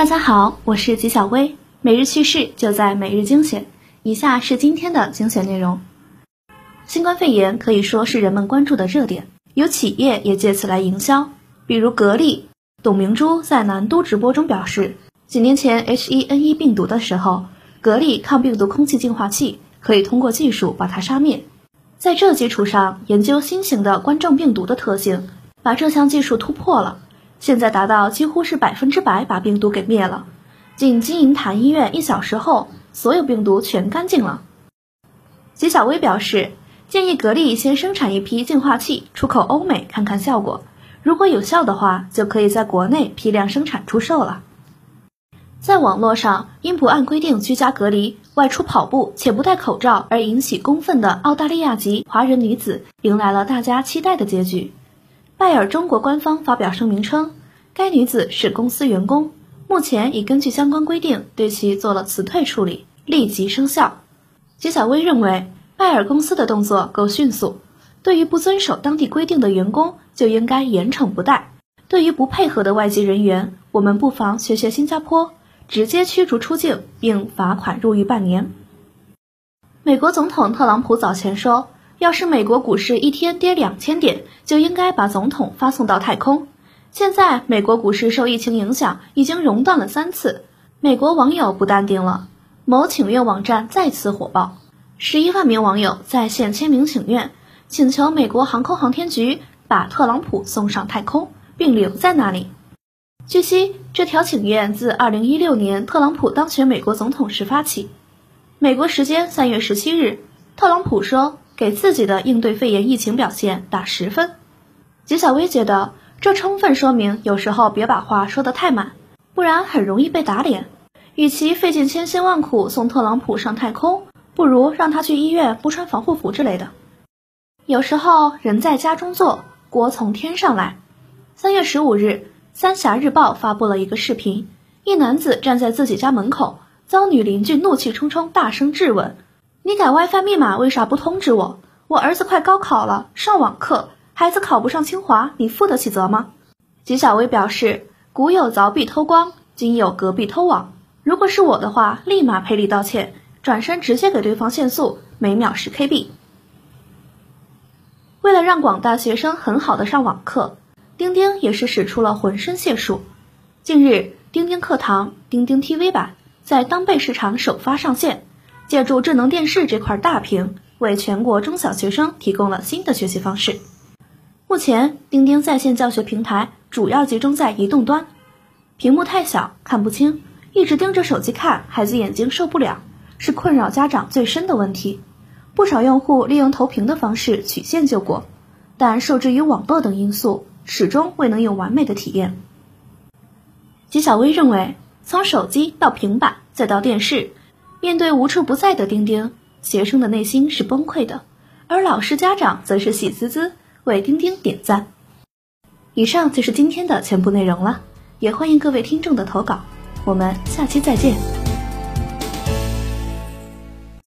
大家好，我是吉小薇，每日趣事就在每日精选。以下是今天的精选内容。新冠肺炎可以说是人们关注的热点，有企业也借此来营销，比如格力。董明珠在南都直播中表示，几年前 H1N1 病毒的时候，格力抗病毒空气净化器可以通过技术把它杀灭。在这基础上，研究新型的冠状病毒的特性，把这项技术突破了，现在达到几乎是百分之百把病毒给灭了。进金银潭医院一小时后，所有病毒全干净了。吉小薇表示。建议格力先生产一批净化器，出口欧美看看效果。如果有效的话，就可以在国内批量生产出售了。在网络上，因不按规定居家隔离、外出跑步且不戴口罩而引起公愤的澳大利亚籍华人女子，迎来了大家期待的结局。拜耳中国官方发表声明称，该女子是公司员工，目前已根据相关规定对其做了辞退处理，立即生效。吉小薇认为。拜耳公司的动作够迅速，对于不遵守当地规定的员工就应该严惩不贷；对于不配合的外籍人员，我们不妨学学新加坡，直接驱逐出境并罚款入狱半年。美国总统特朗普早前说，要是美国股市一天跌两千点，就应该把总统发送到太空。现在美国股市受疫情影响，已经熔断了三次，美国网友不淡定了，某请愿网站再次火爆。十一万名网友在线签名请愿，请求美国航空航天局把特朗普送上太空，并留在那里。据悉，这条请愿自二零一六年特朗普当选美国总统时发起。美国时间三月十七日，特朗普说给自己的应对肺炎疫情表现打十分。吉小薇觉得，这充分说明有时候别把话说得太满，不然很容易被打脸。与其费尽千辛万苦送特朗普上太空，不如让他去医院不穿防护服之类的。有时候人在家中坐，锅从天上来。三月十五日，《三峡日报》发布了一个视频，一男子站在自己家门口，遭女邻居怒气冲冲大声质问：“你改 WiFi 密码为啥不通知我？我儿子快高考了，上网课，孩子考不上清华，你负得起责吗？”吉小薇表示：“古有凿壁偷光，今有隔壁偷网。如果是我的话，立马赔礼道歉。”转身直接给对方限速，每秒十 KB。为了让广大学生很好的上网课，钉钉也是使出了浑身解数。近日，钉钉课堂钉钉 TV 版在当贝市场首发上线，借助智能电视这块大屏，为全国中小学生提供了新的学习方式。目前，钉钉在线教学平台主要集中在移动端，屏幕太小看不清，一直盯着手机看，孩子眼睛受不了。是困扰家长最深的问题，不少用户利用投屏的方式曲线救国，但受制于网络等因素，始终未能有完美的体验。吉小薇认为，从手机到平板再到电视，面对无处不在的钉钉，学生的内心是崩溃的，而老师家长则是喜滋滋为钉钉点赞。以上就是今天的全部内容了，也欢迎各位听众的投稿，我们下期再见。